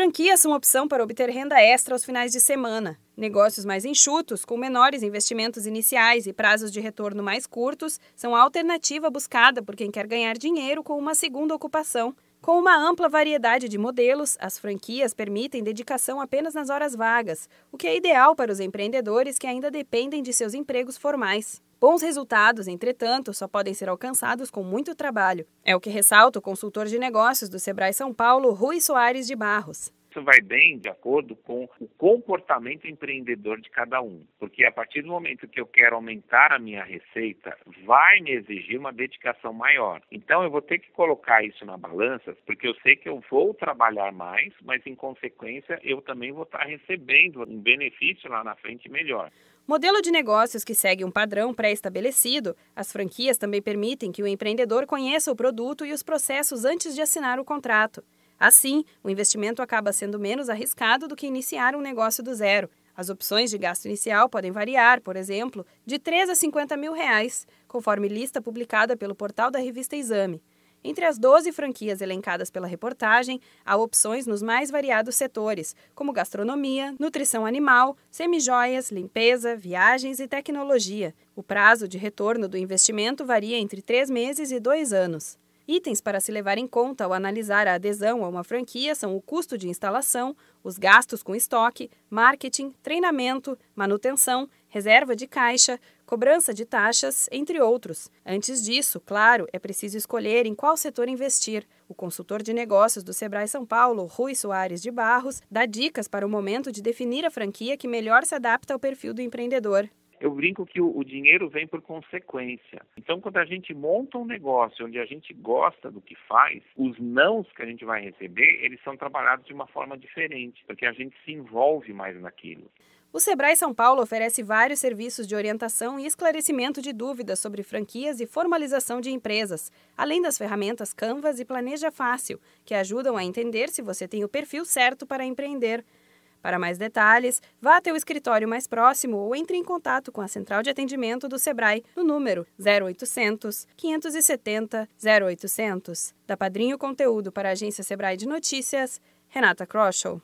Franquias são opção para obter renda extra aos finais de semana. Negócios mais enxutos, com menores investimentos iniciais e prazos de retorno mais curtos, são a alternativa buscada por quem quer ganhar dinheiro com uma segunda ocupação. Com uma ampla variedade de modelos, as franquias permitem dedicação apenas nas horas vagas, o que é ideal para os empreendedores que ainda dependem de seus empregos formais. Bons resultados, entretanto, só podem ser alcançados com muito trabalho. É o que ressalta o consultor de negócios do Sebrae São Paulo, Rui Soares de Barros. Isso vai bem de acordo com o comportamento empreendedor de cada um, porque a partir do momento que eu quero aumentar a minha receita, vai me exigir uma dedicação maior. Então eu vou ter que colocar isso na balança, porque eu sei que eu vou trabalhar mais, mas em consequência eu também vou estar recebendo um benefício lá na frente melhor. Modelo de negócios que segue um padrão pré-estabelecido, as franquias também permitem que o empreendedor conheça o produto e os processos antes de assinar o contrato. Assim, o investimento acaba sendo menos arriscado do que iniciar um negócio do zero. As opções de gasto inicial podem variar, por exemplo, de 3 a 50 mil reais, conforme lista publicada pelo portal da revista Exame. Entre as 12 franquias elencadas pela reportagem, há opções nos mais variados setores, como gastronomia, nutrição animal, semijoias, limpeza, viagens e tecnologia. O prazo de retorno do investimento varia entre três meses e dois anos. Itens para se levar em conta ao analisar a adesão a uma franquia são o custo de instalação, os gastos com estoque, marketing, treinamento, manutenção, reserva de caixa, cobrança de taxas, entre outros. Antes disso, claro, é preciso escolher em qual setor investir. O consultor de negócios do Sebrae São Paulo, Rui Soares de Barros, dá dicas para o momento de definir a franquia que melhor se adapta ao perfil do empreendedor eu brinco que o, o, dinheiro vem por consequência. Então, quando a gente monta um negócio onde a gente gosta do que faz, os nãos que a gente vai receber, eles são trabalhados de uma forma diferente, porque a gente se envolve mais naquilo. O Sebrae São Paulo oferece vários serviços de orientação e esclarecimento de dúvidas sobre franquias e formalização de empresas, além das ferramentas Canvas e Planeja Fácil, que ajudam a entender se você tem o perfil certo para empreender. Para mais detalhes, vá até o escritório mais próximo ou entre em contato com a central de atendimento do Sebrae no número 0800 570 0800. Da Padrinho Conteúdo para a agência Sebrae de Notícias, Renata Kroschel.